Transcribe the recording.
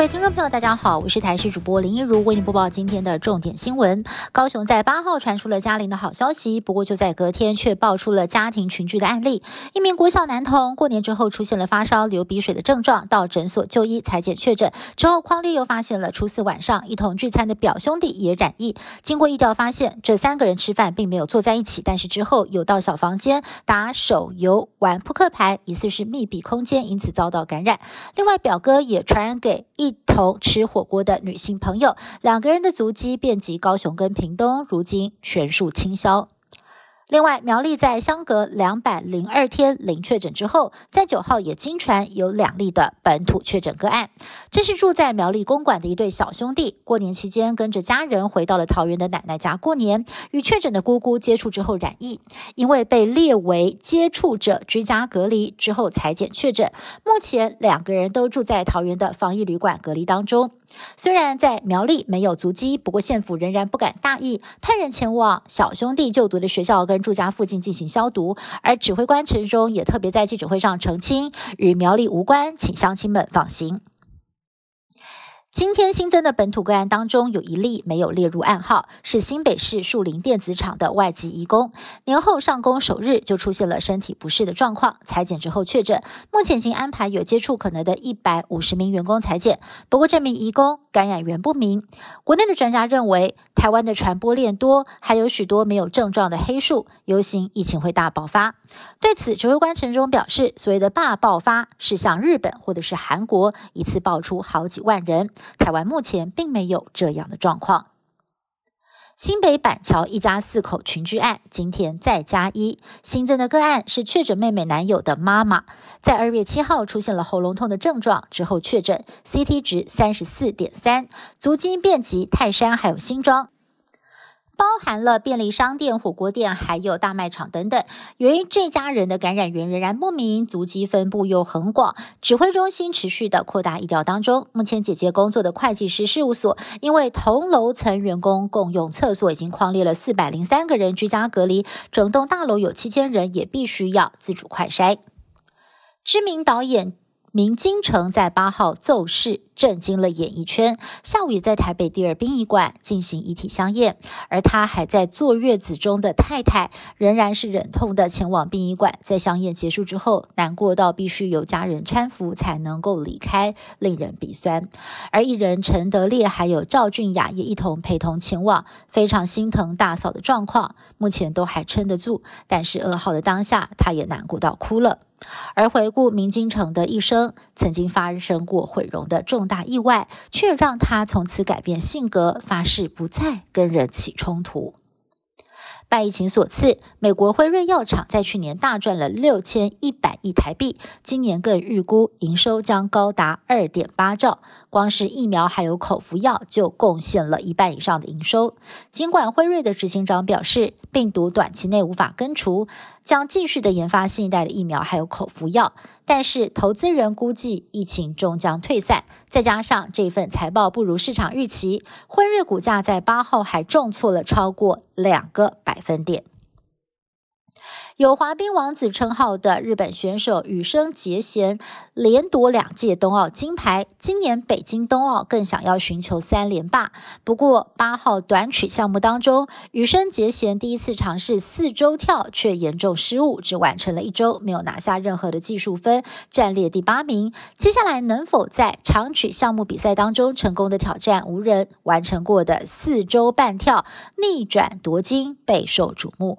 各位听众朋友，大家好，我是台视主播林一如，为您播报今天的重点新闻。高雄在八号传出了嘉玲的好消息，不过就在隔天却爆出了家庭群聚的案例。一名国小男童过年之后出现了发烧、流鼻水的症状，到诊所就医裁检确诊，之后匡丽又发现了初四晚上一同聚餐的表兄弟也染疫。经过疫调发现，这三个人吃饭并没有坐在一起，但是之后有到小房间打手游、玩扑克牌，疑似是密闭空间，因此遭到感染。另外，表哥也传染给一一同吃火锅的女性朋友，两个人的足迹遍及高雄跟屏东，如今全数清消。另外，苗栗在相隔两百零二天零确诊之后，在九号也经传有两例的本土确诊个案。这是住在苗栗公馆的一对小兄弟，过年期间跟着家人回到了桃园的奶奶家过年，与确诊的姑姑接触之后染疫，因为被列为接触者居家隔离之后裁检确诊。目前两个人都住在桃园的防疫旅馆隔离当中。虽然在苗栗没有足迹，不过县府仍然不敢大意，派人前往小兄弟就读的学校跟住家附近进行消毒。而指挥官陈忠也特别在记者会上澄清，与苗栗无关，请乡亲们放心。今天新增的本土个案当中，有一例没有列入案号，是新北市树林电子厂的外籍移工。年后上工首日就出现了身体不适的状况，裁检之后确诊。目前已经安排有接触可能的一百五十名员工裁检，不过这名移工感染源不明。国内的专家认为，台湾的传播链多，还有许多没有症状的黑数，游行疫情会大爆发。对此，指挥官陈忠表示，所谓的大爆发是像日本或者是韩国一次爆出好几万人。台湾目前并没有这样的状况。新北板桥一家四口群居案今天再加一新增的个案是确诊妹妹男友的妈妈，在二月七号出现了喉咙痛的症状之后确诊，CT 值三十四点三，足迹遍及泰山还有新庄。包含了便利商店、火锅店，还有大卖场等等。由于这家人的感染源仍然不明，足迹分布又很广，指挥中心持续的扩大疫调当中。目前姐姐工作的会计师事务所，因为同楼层员工共用厕所，已经框列了四百零三个人居家隔离，整栋大楼有七千人，也必须要自主快筛。知名导演。明金城在八号奏事，震惊了演艺圈。下午也在台北第二殡仪馆进行遗体相验，而他还在坐月子中的太太，仍然是忍痛的前往殡仪馆。在相验结束之后，难过到必须由家人搀扶才能够离开，令人鼻酸。而艺人陈德烈还有赵俊雅也一同陪同前往，非常心疼大嫂的状况，目前都还撑得住。但是噩耗的当下，他也难过到哭了。而回顾明金城的一生，曾经发生过毁容的重大意外，却让他从此改变性格，发誓不再跟人起冲突。拜疫情所赐，美国辉瑞药厂在去年大赚了六千一百亿台币，今年更预估营收将高达二点八兆。光是疫苗还有口服药就贡献了一半以上的营收。尽管辉瑞的执行长表示，病毒短期内无法根除，将继续的研发新一代的疫苗还有口服药。但是，投资人估计疫情终将退散，再加上这份财报不如市场预期，辉瑞股价在八号还重挫了超过两个百分点。有滑冰王子称号的日本选手羽生结弦连夺两届冬奥金牌，今年北京冬奥更想要寻求三连霸。不过八号短曲项目当中，羽生结弦第一次尝试四周跳却严重失误，只完成了一周，没有拿下任何的技术分，暂列第八名。接下来能否在长曲项目比赛当中成功的挑战无人完成过的四周半跳，逆转夺金，备受瞩目。